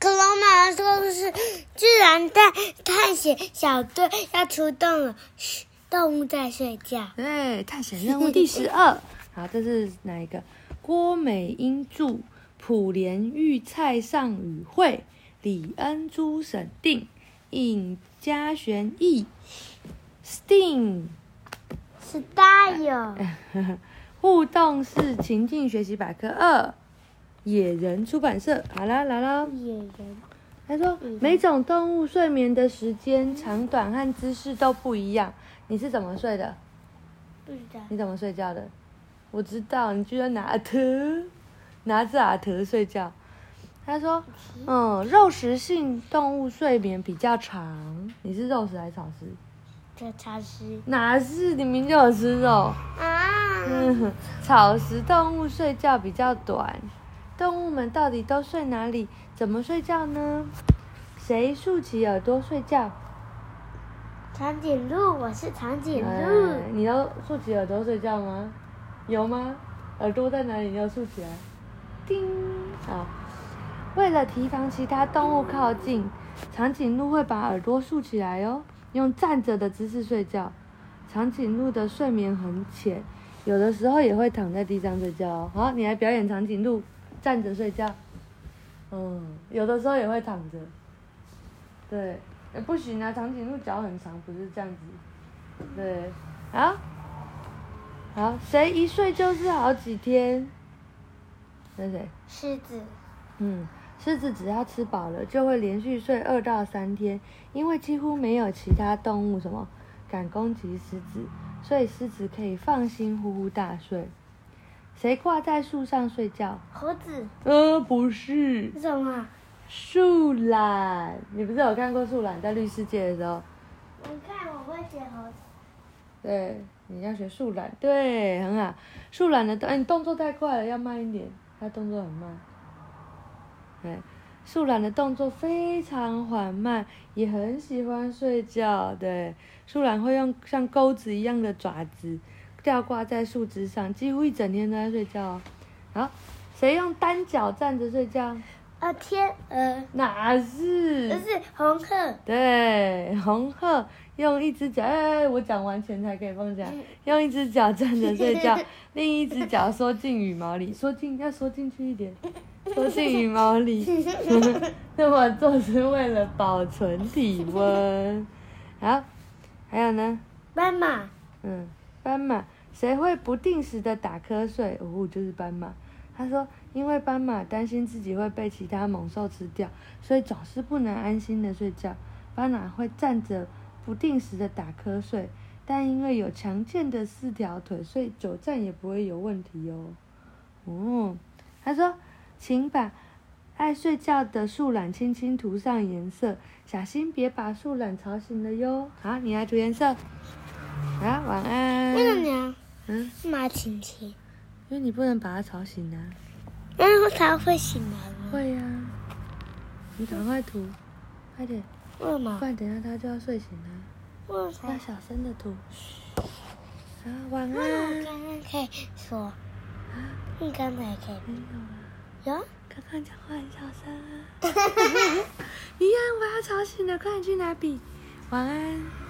恐龙妈妈说的是自然探探险小队要出动了，嘘，动物在睡觉。对，探险任务第十二。好，这是哪一个？郭美英著，普莲玉、蔡尚宇绘，李恩珠审定，尹嘉璇译，Sting。Style，互动式情境学习百科二，野人出版社。好啦，来啦。野人，他说，每种动物睡眠的时间长短和姿势都不一样。你是怎么睡的？不知道。你怎么睡觉的？我知道，你居然拿阿特，拿着阿特睡觉。他说，嗯，肉食性动物睡眠比较长。你是肉食还是草食？这草食哪是？你明明就有吃肉。啊，嗯，草食动物睡觉比较短。动物们到底都睡哪里？怎么睡觉呢？谁竖起耳朵睡觉？长颈鹿，我是长颈鹿哎。你要竖起耳朵睡觉吗？有吗？耳朵在哪里？你要竖起来。叮，好。为了提防其他动物靠近，长颈鹿会把耳朵竖起来哦，用站着的姿势睡觉。长颈鹿的睡眠很浅，有的时候也会躺在地上睡觉哦。好，你来表演长颈鹿站着睡觉。嗯，有的时候也会躺着。对，哎不行啊，长颈鹿脚很长，不是这样子。对，啊，好，谁一睡就是好几天？那谁？狮子，嗯，狮子只要吃饱了，就会连续睡二到三天，因为几乎没有其他动物什么敢攻击狮子，所以狮子可以放心呼呼大睡。谁挂在树上睡觉？猴子呃，不是，是什么？树懒。你不是有看过树懒在绿世界的时候？你看，我会写猴子。对，你要学树懒，对，很好。树懒的动，哎，你动作太快了，要慢一点，它动作很慢。对，树懒的动作非常缓慢，也很喜欢睡觉。对，树懒会用像钩子一样的爪子吊挂在树枝上，几乎一整天都在睡觉哦。好，谁用单脚站着睡觉？啊，天鹅，哪是？这是红鹤。对，红鹤用一只脚，哎，我讲完前才可以放下，用一只脚站着睡觉，另一只脚缩进羽毛里，缩进要缩进去一点，缩进羽毛里。那么做是为了保存体温。好，还有呢，斑马，嗯，斑马，谁会不定时的打瞌睡？哦，就是斑马。他说，因为斑马担心自己会被其他猛兽吃掉，所以总是不能安心的睡觉。斑马会站着不定时的打瞌睡，但因为有强健的四条腿，所以久站也不会有问题哦。哦，他说，请把爱睡觉的树懒轻轻涂上颜色，小心别把树懒吵醒了哟。好，你来涂颜色。好，晚安。嗯，马晴晴，因为你不能把他吵醒啊。然后它会醒来吗？会呀、你赶快涂，快点，为什么不？然等一下他就要睡醒了。为什么？要小声的涂。啊，晚那我安。刚刚可以说，你刚才可以没有啊，有？刚刚讲话很小声啊。一样，我要吵醒了，快点去拿笔。晚安。